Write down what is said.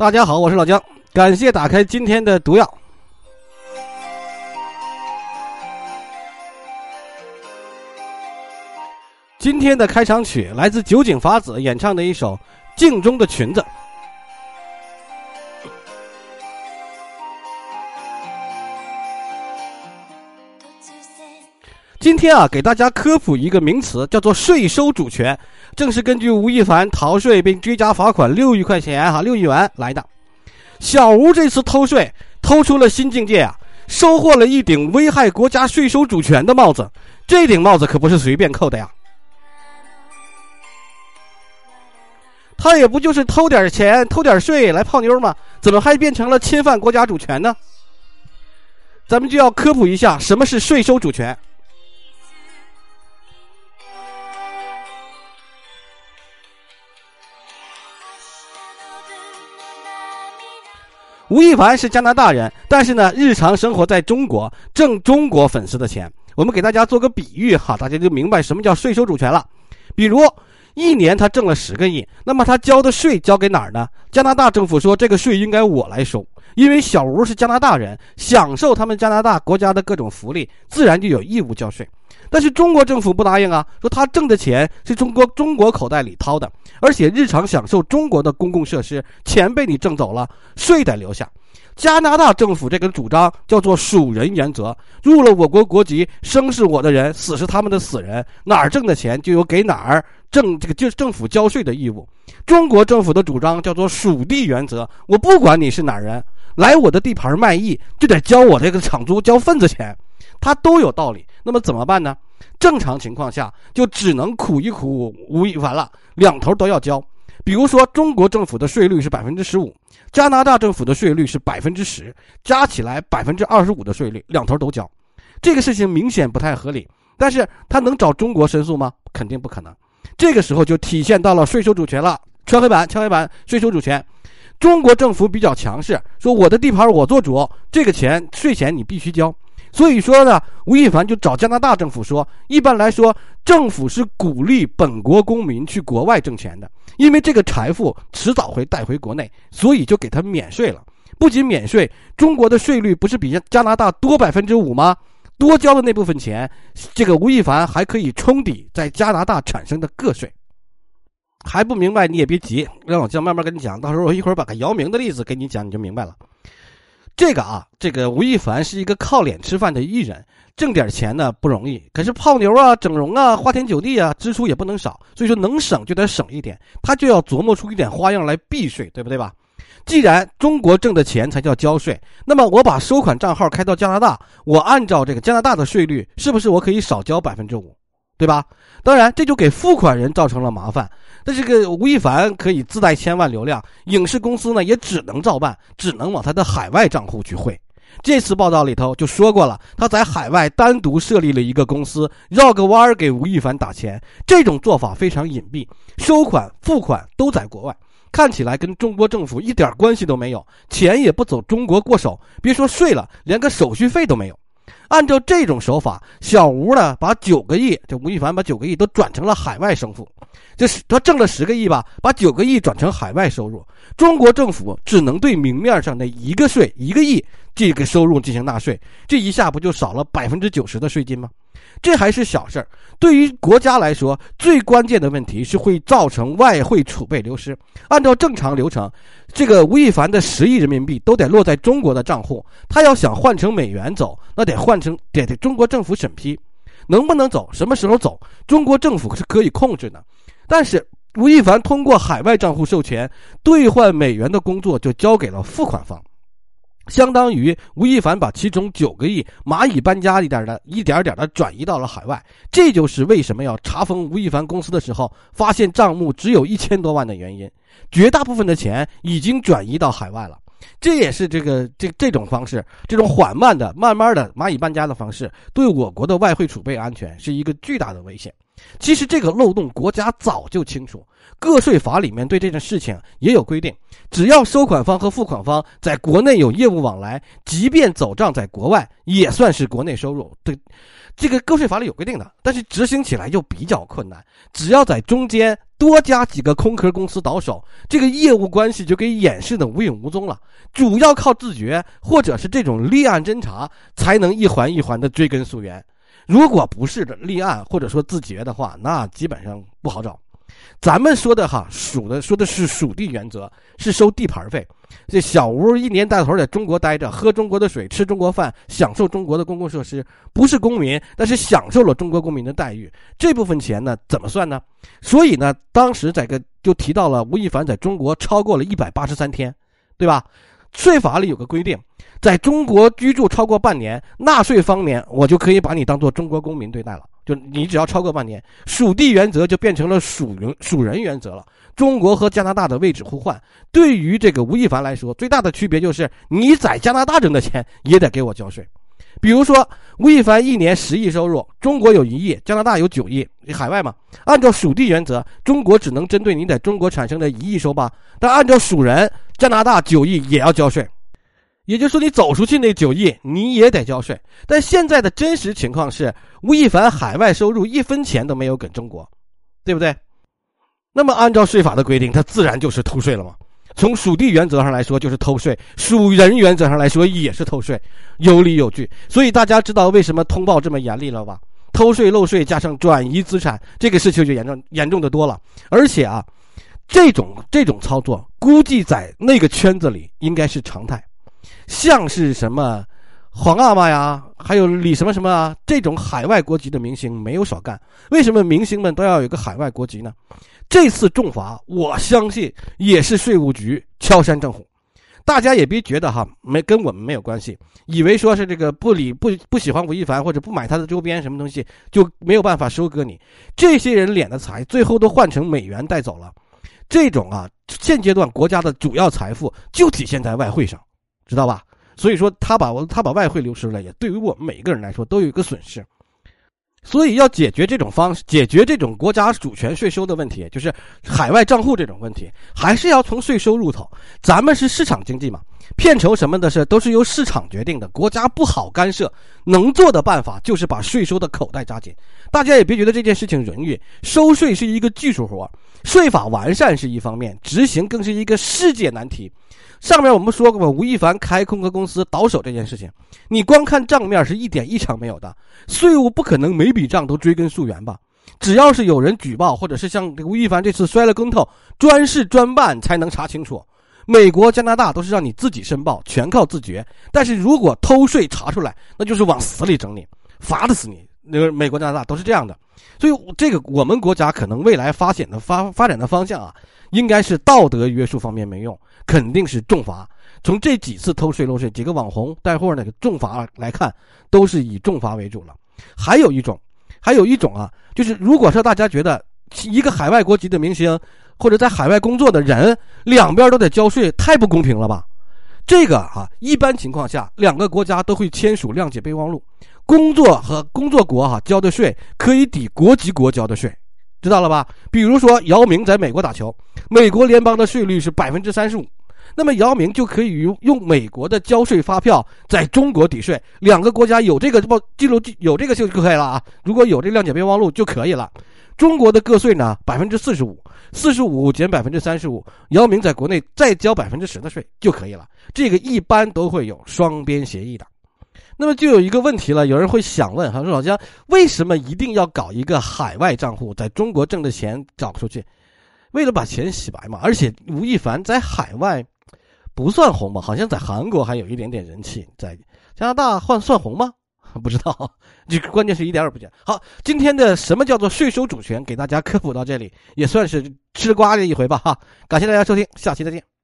大家好，我是老姜，感谢打开今天的毒药。今天的开场曲来自酒井法子演唱的一首《镜中的裙子》。今天啊，给大家科普一个名词，叫做税收主权，正是根据吴亦凡逃税并追加罚款六亿块钱哈，六亿元来的。小吴这次偷税，偷出了新境界啊，收获了一顶危害国家税收主权的帽子，这顶帽子可不是随便扣的呀。他也不就是偷点钱、偷点税来泡妞吗？怎么还变成了侵犯国家主权呢？咱们就要科普一下什么是税收主权。吴亦凡是加拿大人，但是呢，日常生活在中国，挣中国粉丝的钱。我们给大家做个比喻哈，大家就明白什么叫税收主权了。比如。一年他挣了十个亿，那么他交的税交给哪儿呢？加拿大政府说这个税应该我来收，因为小吴是加拿大人，享受他们加拿大国家的各种福利，自然就有义务交税。但是中国政府不答应啊，说他挣的钱是中国中国口袋里掏的，而且日常享受中国的公共设施，钱被你挣走了，税得留下。加拿大政府这个主张叫做属人原则，入了我国国籍，生是我的人，死是他们的死人，哪儿挣的钱就有给哪儿挣这个就政府交税的义务。中国政府的主张叫做属地原则，我不管你是哪儿人，来我的地盘卖艺就得交我这个场租，交份子钱，他都有道理。那么怎么办呢？正常情况下就只能苦一苦吴亦凡了，两头都要交。比如说，中国政府的税率是百分之十五，加拿大政府的税率是百分之十，加起来百分之二十五的税率，两头都交，这个事情明显不太合理。但是他能找中国申诉吗？肯定不可能。这个时候就体现到了税收主权了，敲黑板，敲黑板，税收主权。中国政府比较强势，说我的地盘我做主，这个钱税钱你必须交。所以说呢，吴亦凡就找加拿大政府说，一般来说，政府是鼓励本国公民去国外挣钱的，因为这个财富迟早会带回国内，所以就给他免税了。不仅免税，中国的税率不是比加拿大多百分之五吗？多交的那部分钱，这个吴亦凡还可以冲抵在加拿大产生的个税。还不明白你也别急，让我这样慢慢跟你讲，到时候我一会儿把个姚明的例子给你讲，你就明白了。这个啊，这个吴亦凡是一个靠脸吃饭的艺人，挣点钱呢不容易。可是泡妞啊、整容啊、花天酒地啊，支出也不能少。所以说能省就得省一点，他就要琢磨出一点花样来避税，对不对吧？既然中国挣的钱才叫交税，那么我把收款账号开到加拿大，我按照这个加拿大的税率，是不是我可以少交百分之五？对吧？当然，这就给付款人造成了麻烦。那这个吴亦凡可以自带千万流量，影视公司呢也只能照办，只能往他的海外账户去汇。这次报道里头就说过了，他在海外单独设立了一个公司，绕个弯儿给吴亦凡打钱。这种做法非常隐蔽，收款、付款都在国外，看起来跟中国政府一点关系都没有，钱也不走中国过手，别说税了，连个手续费都没有。按照这种手法，小吴呢把九个亿，这吴亦凡把九个亿都转成了海外生付，就是他挣了十个亿吧，把九个亿转成海外收入，中国政府只能对明面上的一个税一个亿这个收入进行纳税，这一下不就少了百分之九十的税金吗？这还是小事儿，对于国家来说，最关键的问题是会造成外汇储备流失。按照正常流程，这个吴亦凡的十亿人民币都得落在中国的账户，他要想换成美元走，那得换成得得中国政府审批，能不能走，什么时候走，中国政府是可以控制的。但是吴亦凡通过海外账户授权兑换美元的工作就交给了付款方。相当于吴亦凡把其中九个亿蚂蚁搬家一点的一点点的转移到了海外，这就是为什么要查封吴亦凡公司的时候，发现账目只有一千多万的原因。绝大部分的钱已经转移到海外了，这也是这个这这种方式，这种缓慢的、慢慢的蚂蚁搬家的方式，对我国的外汇储备安全是一个巨大的危险。其实这个漏洞国家早就清楚，个税法里面对这件事情也有规定，只要收款方和付款方在国内有业务往来，即便走账在国外，也算是国内收入。对，这个个税法里有规定的，但是执行起来又比较困难。只要在中间多加几个空壳公司倒手，这个业务关系就给掩饰的无影无踪了。主要靠自觉或者是这种立案侦查，才能一环一环的追根溯源。如果不是立案或者说自觉的话，那基本上不好找。咱们说的哈属的说的是属地原则，是收地盘费。这小吴一年到头在中国待着，喝中国的水，吃中国饭，享受中国的公共设施，不是公民，但是享受了中国公民的待遇。这部分钱呢怎么算呢？所以呢，当时在个就提到了吴亦凡在中国超过了一百八十三天，对吧？税法里有个规定。在中国居住超过半年，纳税方面我就可以把你当做中国公民对待了。就你只要超过半年，属地原则就变成了属人属人原则了。中国和加拿大的位置互换，对于这个吴亦凡来说，最大的区别就是你在加拿大挣的钱也得给我交税。比如说，吴亦凡一年十亿收入，中国有一亿，加拿大有九亿，海外嘛。按照属地原则，中国只能针对你在中国产生的一亿收吧，但按照属人，加拿大九亿也要交税。也就是说，你走出去那九亿，你也得交税。但现在的真实情况是，吴亦凡海外收入一分钱都没有给中国，对不对？那么按照税法的规定，他自然就是偷税了嘛。从属地原则上来说就是偷税，属人原则上来说也是偷税，有理有据。所以大家知道为什么通报这么严厉了吧？偷税漏税加上转移资产，这个事情就严重严重的多了。而且啊，这种这种操作，估计在那个圈子里应该是常态。像是什么皇阿玛呀，还有李什么什么啊，这种海外国籍的明星没有少干。为什么明星们都要有个海外国籍呢？这次重罚，我相信也是税务局敲山震虎。大家也别觉得哈，没跟我们没有关系，以为说是这个不理不不喜欢吴亦凡或者不买他的周边什么东西就没有办法收割你。这些人敛的财，最后都换成美元带走了。这种啊，现阶段国家的主要财富就体现在外汇上。知道吧？所以说他把我他把外汇流失了，也对于我们每一个人来说都有一个损失。所以要解决这种方式，解决这种国家主权税收的问题，就是海外账户这种问题，还是要从税收入头。咱们是市场经济嘛，片酬什么的事都是由市场决定的，国家不好干涉。能做的办法就是把税收的口袋扎紧。大家也别觉得这件事情容易，收税是一个技术活，税法完善是一方面，执行更是一个世界难题。上面我们说过吧，吴亦凡开空壳公司倒手这件事情，你光看账面是一点异常没有的，税务不可能每笔账都追根溯源吧？只要是有人举报，或者是像吴亦凡这次摔了跟头，专事专办才能查清楚。美国、加拿大都是让你自己申报，全靠自觉。但是如果偷税查出来，那就是往死里整你，罚的死你。那个美国、加拿大都是这样的，所以这个我们国家可能未来发展的发发展的方向啊，应该是道德约束方面没用。肯定是重罚。从这几次偷税漏税，几个网红带货那个重罚来看，都是以重罚为主了。还有一种，还有一种啊，就是如果说大家觉得一个海外国籍的明星或者在海外工作的人，两边都得交税，太不公平了吧？这个啊，一般情况下，两个国家都会签署谅解备忘录，工作和工作国哈交的税可以抵国籍国交的税。知道了吧？比如说姚明在美国打球，美国联邦的税率是百分之三十五，那么姚明就可以用用美国的交税发票在中国抵税。两个国家有这个报记录有这个就就可以了啊！如果有这谅解备忘录就可以了。中国的个税呢，百分之四十五，四十五减百分之三十五，姚明在国内再交百分之十的税就可以了。这个一般都会有双边协议的。那么就有一个问题了，有人会想问，哈，说老姜为什么一定要搞一个海外账户，在中国挣的钱找出去，为了把钱洗白嘛？而且吴亦凡在海外不算红吧？好像在韩国还有一点点人气，在加拿大换算红吗？不知道，这关键是一点也不假。好，今天的什么叫做税收主权，给大家科普到这里，也算是吃瓜的一回吧，哈。感谢大家收听，下期再见。